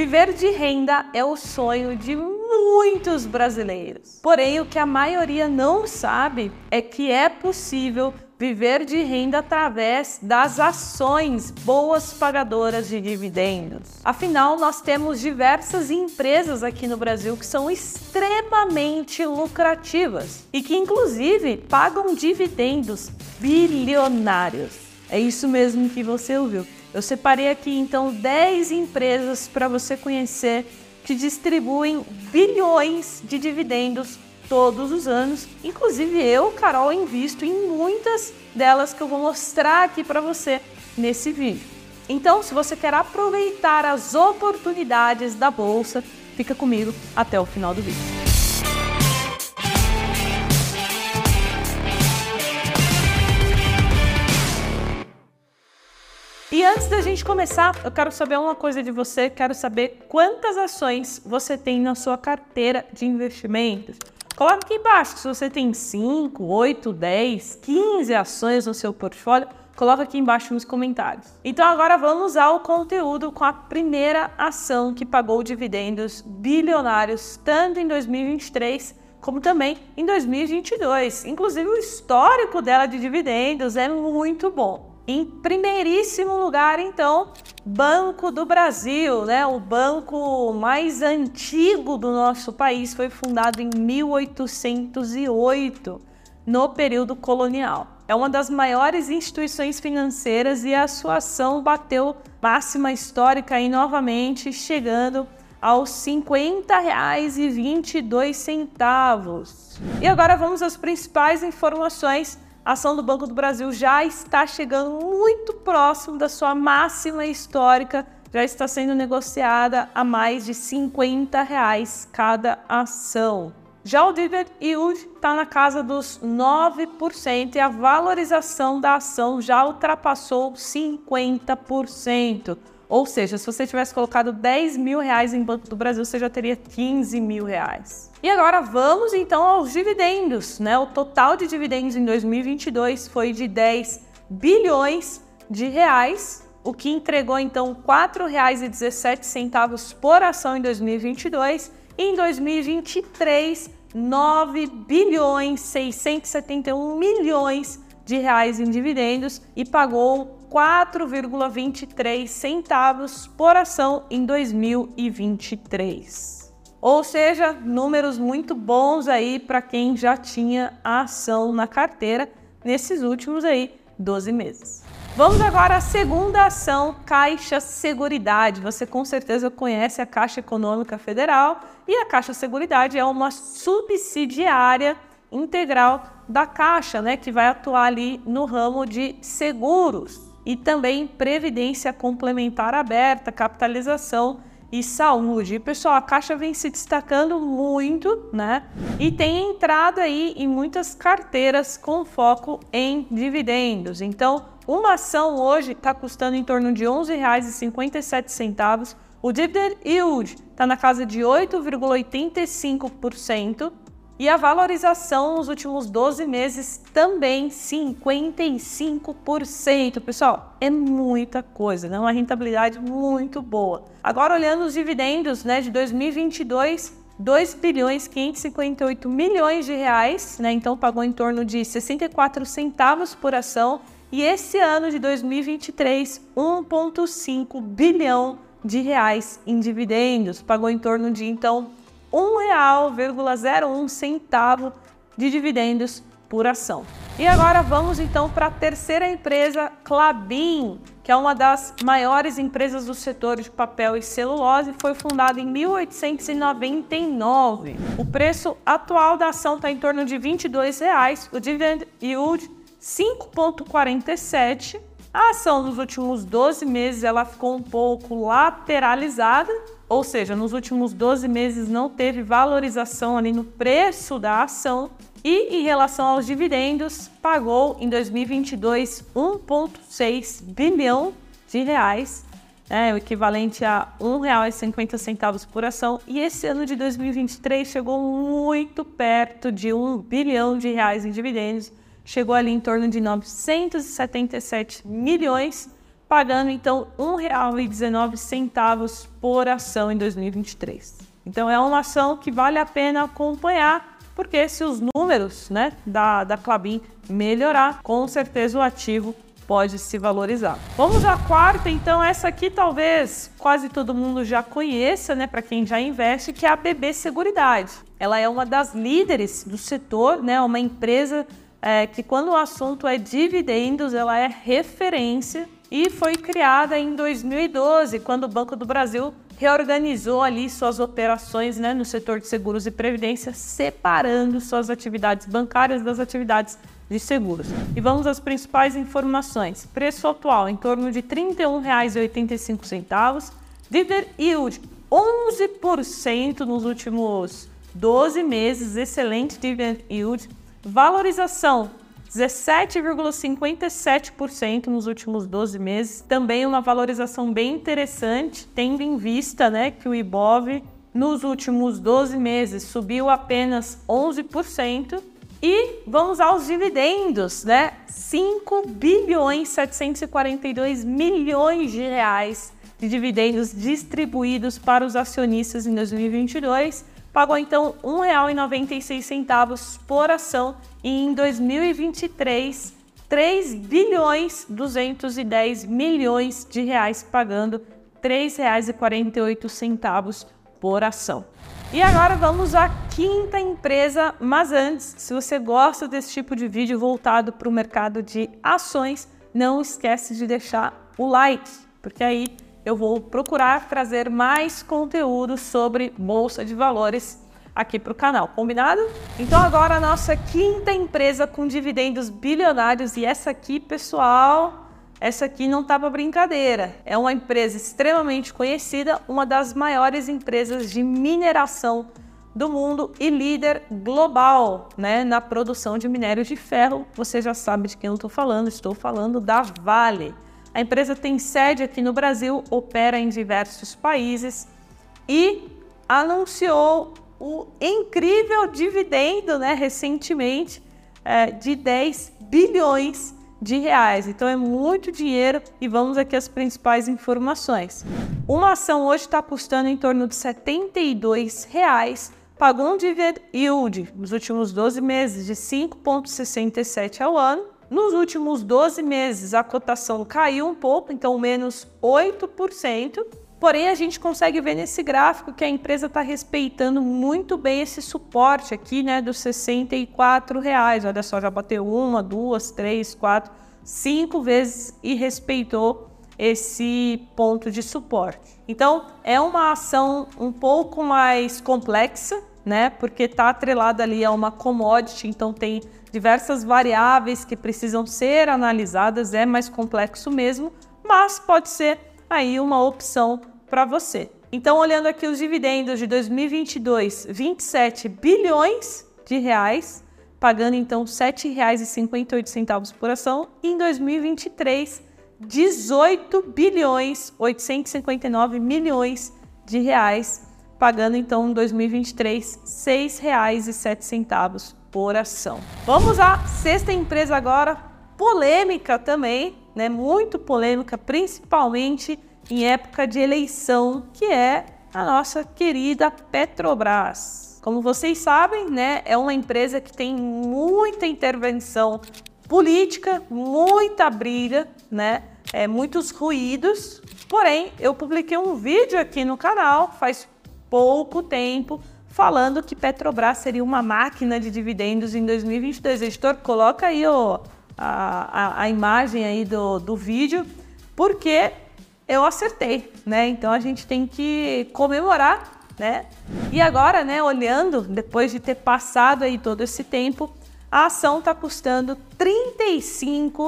Viver de renda é o sonho de muitos brasileiros. Porém, o que a maioria não sabe é que é possível viver de renda através das ações boas pagadoras de dividendos. Afinal, nós temos diversas empresas aqui no Brasil que são extremamente lucrativas e que, inclusive, pagam dividendos bilionários. É isso mesmo que você ouviu. Eu separei aqui então 10 empresas para você conhecer que distribuem bilhões de dividendos todos os anos. Inclusive eu, Carol, invisto em muitas delas que eu vou mostrar aqui para você nesse vídeo. Então, se você quer aproveitar as oportunidades da bolsa, fica comigo até o final do vídeo. E antes da gente começar, eu quero saber uma coisa de você, quero saber quantas ações você tem na sua carteira de investimentos. Coloca aqui embaixo se você tem 5, 8, 10, 15 ações no seu portfólio, coloca aqui embaixo nos comentários. Então agora vamos ao conteúdo com a primeira ação que pagou dividendos bilionários tanto em 2023 como também em 2022. Inclusive o histórico dela de dividendos é muito bom. Em primeiríssimo lugar, então, Banco do Brasil, né? O banco mais antigo do nosso país foi fundado em 1808, no período colonial. É uma das maiores instituições financeiras e a sua ação bateu máxima histórica aí novamente, chegando aos R$ 50,22. E agora vamos às principais informações a ação do Banco do Brasil já está chegando muito próximo da sua máxima histórica, já está sendo negociada a mais de 50 reais cada ação. Já o dividend yield está na casa dos 9% e a valorização da ação já ultrapassou 50%. Ou seja, se você tivesse colocado 10 mil reais em Banco do Brasil, você já teria 15 mil reais. E agora vamos então aos dividendos, né? O total de dividendos em 2022 foi de 10 bilhões de reais, o que entregou então R$ 4,17 por ação em 2022 e em 2023 9 bilhões 671 milhões de reais em dividendos e pagou 4,23 centavos por ação em 2023. Ou seja, números muito bons aí para quem já tinha a ação na carteira nesses últimos aí 12 meses. Vamos agora à segunda ação, Caixa Seguridade. Você com certeza conhece a Caixa Econômica Federal e a Caixa Seguridade é uma subsidiária integral da Caixa, né, que vai atuar ali no ramo de seguros e também previdência complementar aberta, capitalização e saúde. E, pessoal, a Caixa vem se destacando muito, né? E tem entrado aí em muitas carteiras com foco em dividendos. Então, uma ação hoje está custando em torno de R$ 11,57. O dividend yield está na casa de 8,85%. E a valorização nos últimos 12 meses também 55%. Pessoal, é muita coisa, né? Uma rentabilidade muito boa. Agora olhando os dividendos, né, de 2022, 2 bilhões 558 milhões de reais, né? Então pagou em torno de 64 centavos por ação. E esse ano de 2023, 1.5 bilhão de reais em dividendos, pagou em torno de então R$ 1,01 de dividendos por ação. E agora vamos então para a terceira empresa, Clabin, que é uma das maiores empresas do setor de papel e celulose, foi fundada em 1899. O preço atual da ação está em torno de R$ 22,00, o dividend yield 5,47. A ação nos últimos 12 meses ela ficou um pouco lateralizada, ou seja, nos últimos 12 meses não teve valorização ali no preço da ação e em relação aos dividendos, pagou em 2022 1,6 bilhão de reais, né, o equivalente a R$ 1,50 por ação, e esse ano de 2023 chegou muito perto de 1 bilhão de reais em dividendos, chegou ali em torno de 977 milhões pagando então R$ 1,19 por ação em 2023. Então é uma ação que vale a pena acompanhar, porque se os números né, da, da Clabin melhorar, com certeza o ativo pode se valorizar. Vamos à quarta, então essa aqui talvez quase todo mundo já conheça, né, para quem já investe, que é a BB Seguridade. Ela é uma das líderes do setor, né, uma empresa é, que quando o assunto é dividendos, ela é referência e foi criada em 2012, quando o Banco do Brasil reorganizou ali suas operações né, no setor de seguros e previdência, separando suas atividades bancárias das atividades de seguros. E vamos às principais informações. Preço atual em torno de R$ 31,85. Dividend yield 11% nos últimos 12 meses, excelente dividend yield. Valorização 17,57% nos últimos 12 meses, também uma valorização bem interessante, tendo em vista né, que o IBOV nos últimos 12 meses subiu apenas 11%, e vamos aos dividendos, né? 5 bilhões 742 milhões de reais de dividendos distribuídos para os acionistas em 2022. Pagou então R$ 1,96 por ação e em 2023 3 bilhões 210 milhões de reais pagando R$ 3,48 por ação. E agora vamos à quinta empresa, mas antes, se você gosta desse tipo de vídeo voltado para o mercado de ações, não esquece de deixar o like, porque aí eu vou procurar trazer mais conteúdo sobre bolsa de valores aqui para o canal, combinado? Então agora a nossa quinta empresa com dividendos bilionários e essa aqui, pessoal, essa aqui não tá para brincadeira. É uma empresa extremamente conhecida, uma das maiores empresas de mineração do mundo e líder global né, na produção de minério de ferro. Você já sabe de quem eu estou falando, estou falando da Vale. A empresa tem sede aqui no Brasil, opera em diversos países e anunciou o incrível dividendo né, recentemente é, de 10 bilhões de reais. Então é muito dinheiro e vamos aqui às principais informações. Uma ação hoje está custando em torno de 72 reais, pagou um dividend yield nos últimos 12 meses de 5,67 ao ano. Nos últimos 12 meses a cotação caiu um pouco, então menos 8%. Porém, a gente consegue ver nesse gráfico que a empresa está respeitando muito bem esse suporte aqui, né, dos 64 reais. Olha só, já bateu uma, duas, três, quatro, cinco vezes e respeitou esse ponto de suporte. Então, é uma ação um pouco mais complexa, né, porque está atrelada ali a uma commodity, então tem diversas variáveis que precisam ser analisadas, é mais complexo mesmo, mas pode ser aí uma opção para você. Então, olhando aqui os dividendos de 2022, 27 bilhões de reais, pagando então R$ 7,58 por ação, e em 2023, 18 bilhões 859 milhões de reais, pagando então em 2023 R$ 6,07 por ação. Vamos à sexta empresa agora, polêmica também, né? Muito polêmica, principalmente em época de eleição, que é a nossa querida Petrobras. Como vocês sabem, né, é uma empresa que tem muita intervenção política, muita briga, né, é, muitos ruídos. Porém, eu publiquei um vídeo aqui no canal faz pouco tempo falando que Petrobras seria uma máquina de dividendos em 2022. Editor, coloca aí ó, a, a, a imagem aí do, do vídeo, porque eu acertei, né? Então a gente tem que comemorar, né? E agora, né, olhando, depois de ter passado aí todo esse tempo, a ação está custando R$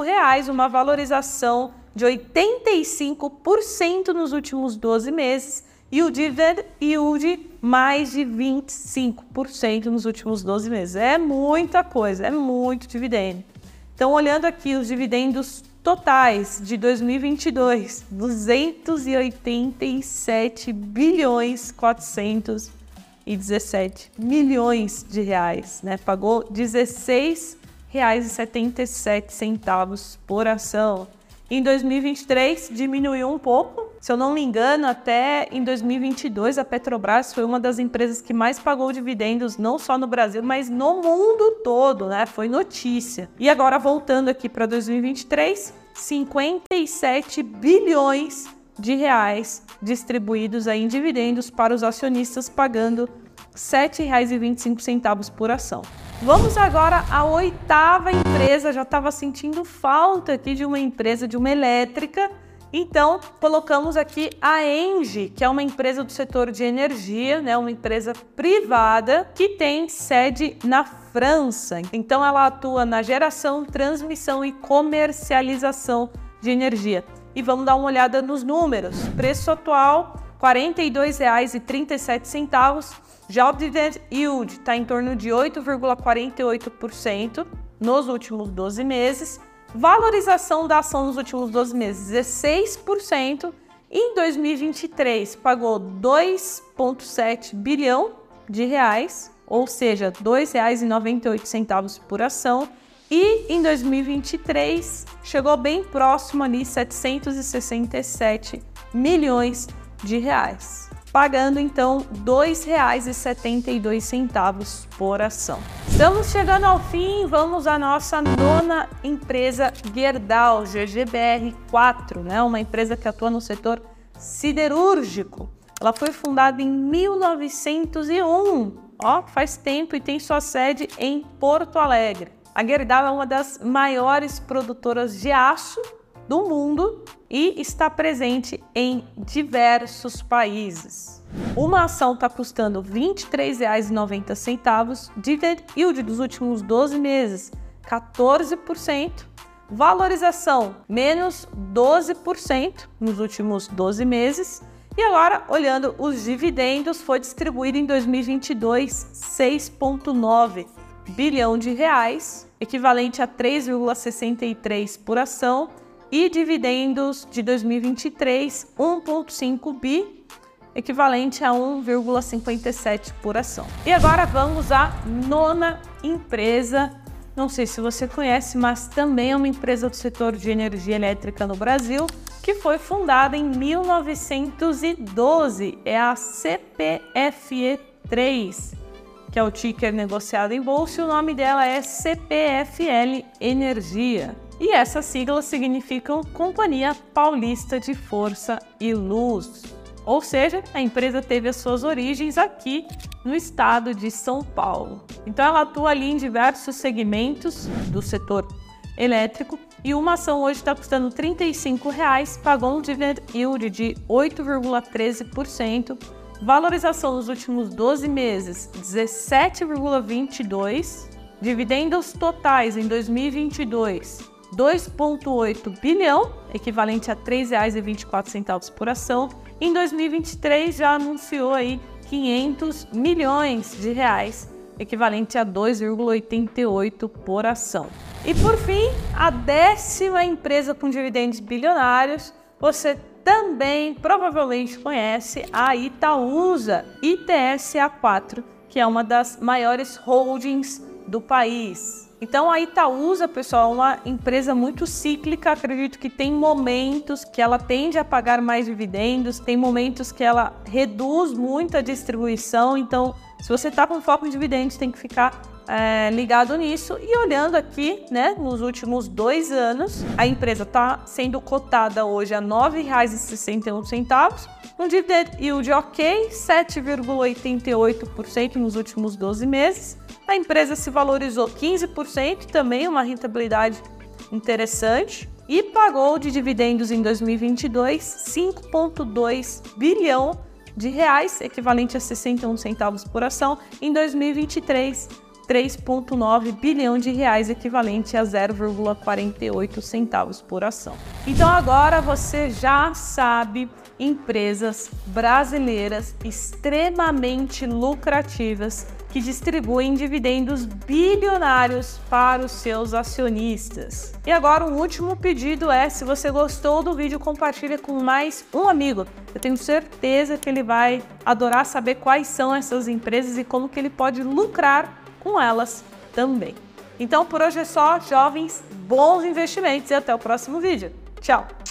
reais, uma valorização de 85% nos últimos 12 meses e o dividend yield mais de 25% nos últimos 12 meses. É muita coisa, é muito dividendo. Então, olhando aqui os dividendos totais de 2022, 287 bilhões 417 milhões de reais, né? Pagou 16 reais e 77 centavos por ação. Em 2023 diminuiu um pouco. Se eu não me engano, até em 2022 a Petrobras foi uma das empresas que mais pagou dividendos, não só no Brasil, mas no mundo todo, né? Foi notícia. E agora voltando aqui para 2023, 57 bilhões de reais distribuídos aí em dividendos para os acionistas, pagando R$ 7,25 por ação. Vamos agora à oitava empresa. Já estava sentindo falta aqui de uma empresa, de uma elétrica. Então, colocamos aqui a Engie, que é uma empresa do setor de energia, né, uma empresa privada que tem sede na França. Então, ela atua na geração, transmissão e comercialização de energia. E vamos dar uma olhada nos números. Preço atual R$ 42,37. O dividend yield está em torno de 8,48% nos últimos 12 meses. Valorização da ação nos últimos 12 meses, 16%. Em 2023, pagou 2,7 bilhão de reais, ou seja, R$ 2,98 por ação. E em 2023, chegou bem próximo ali, 767 milhões de reais, pagando então R$ 2,72 por ação. Estamos chegando ao fim, vamos à nossa nona empresa Gerdau, GGBR4, né? uma empresa que atua no setor siderúrgico. Ela foi fundada em 1901, ó, faz tempo e tem sua sede em Porto Alegre. A Gerdau é uma das maiores produtoras de aço do mundo e está presente em diversos países. Uma ação está custando R$ 23,90, dividend yield dos últimos 12 meses 14%, valorização menos 12% nos últimos 12 meses. E agora, olhando os dividendos, foi distribuído em 2022 6,9 bilhão de reais, equivalente a 3,63 por ação, e dividendos de 2023, 1,5 bi, equivalente a 1,57 por ação. E agora vamos à nona empresa. Não sei se você conhece, mas também é uma empresa do setor de energia elétrica no Brasil, que foi fundada em 1912. É a CPFE3, que é o ticker negociado em bolsa, e o nome dela é CPFL Energia e essas siglas significam Companhia Paulista de Força e Luz. Ou seja, a empresa teve as suas origens aqui no estado de São Paulo. Então ela atua ali em diversos segmentos do setor elétrico e uma ação hoje está custando 35 reais, pagou um dividend yield de 8,13%, valorização nos últimos 12 meses 17,22, dividendos totais em 2022 2,8 bilhão, equivalente a R$ 3,24 por ação. Em 2023 já anunciou aí 500 milhões de reais, equivalente a 2,88 por ação. E por fim, a décima empresa com dividendos bilionários, você também provavelmente conhece a Itaúsa, ITSA4, que é uma das maiores holdings do país. Então a Itaúsa, pessoal, é uma empresa muito cíclica. Acredito que tem momentos que ela tende a pagar mais dividendos, tem momentos que ela reduz muito a distribuição. Então, se você está com foco em dividendos, tem que ficar é, ligado nisso. E olhando aqui, né, nos últimos dois anos, a empresa está sendo cotada hoje a R$ 9,61. Um dividend yield ok, 7,88% nos últimos 12 meses. A empresa se valorizou 15%, também uma rentabilidade interessante, e pagou de dividendos em 2022 5,2 bilhão de reais, equivalente a 61 centavos por ação. Em 2023, 3,9 bilhão de reais, equivalente a 0,48 centavos por ação. Então agora você já sabe empresas brasileiras extremamente lucrativas que distribuem dividendos bilionários para os seus acionistas. E agora o último pedido é, se você gostou do vídeo, compartilhe com mais um amigo. Eu tenho certeza que ele vai adorar saber quais são essas empresas e como que ele pode lucrar com elas também. Então por hoje é só, jovens, bons investimentos e até o próximo vídeo. Tchau!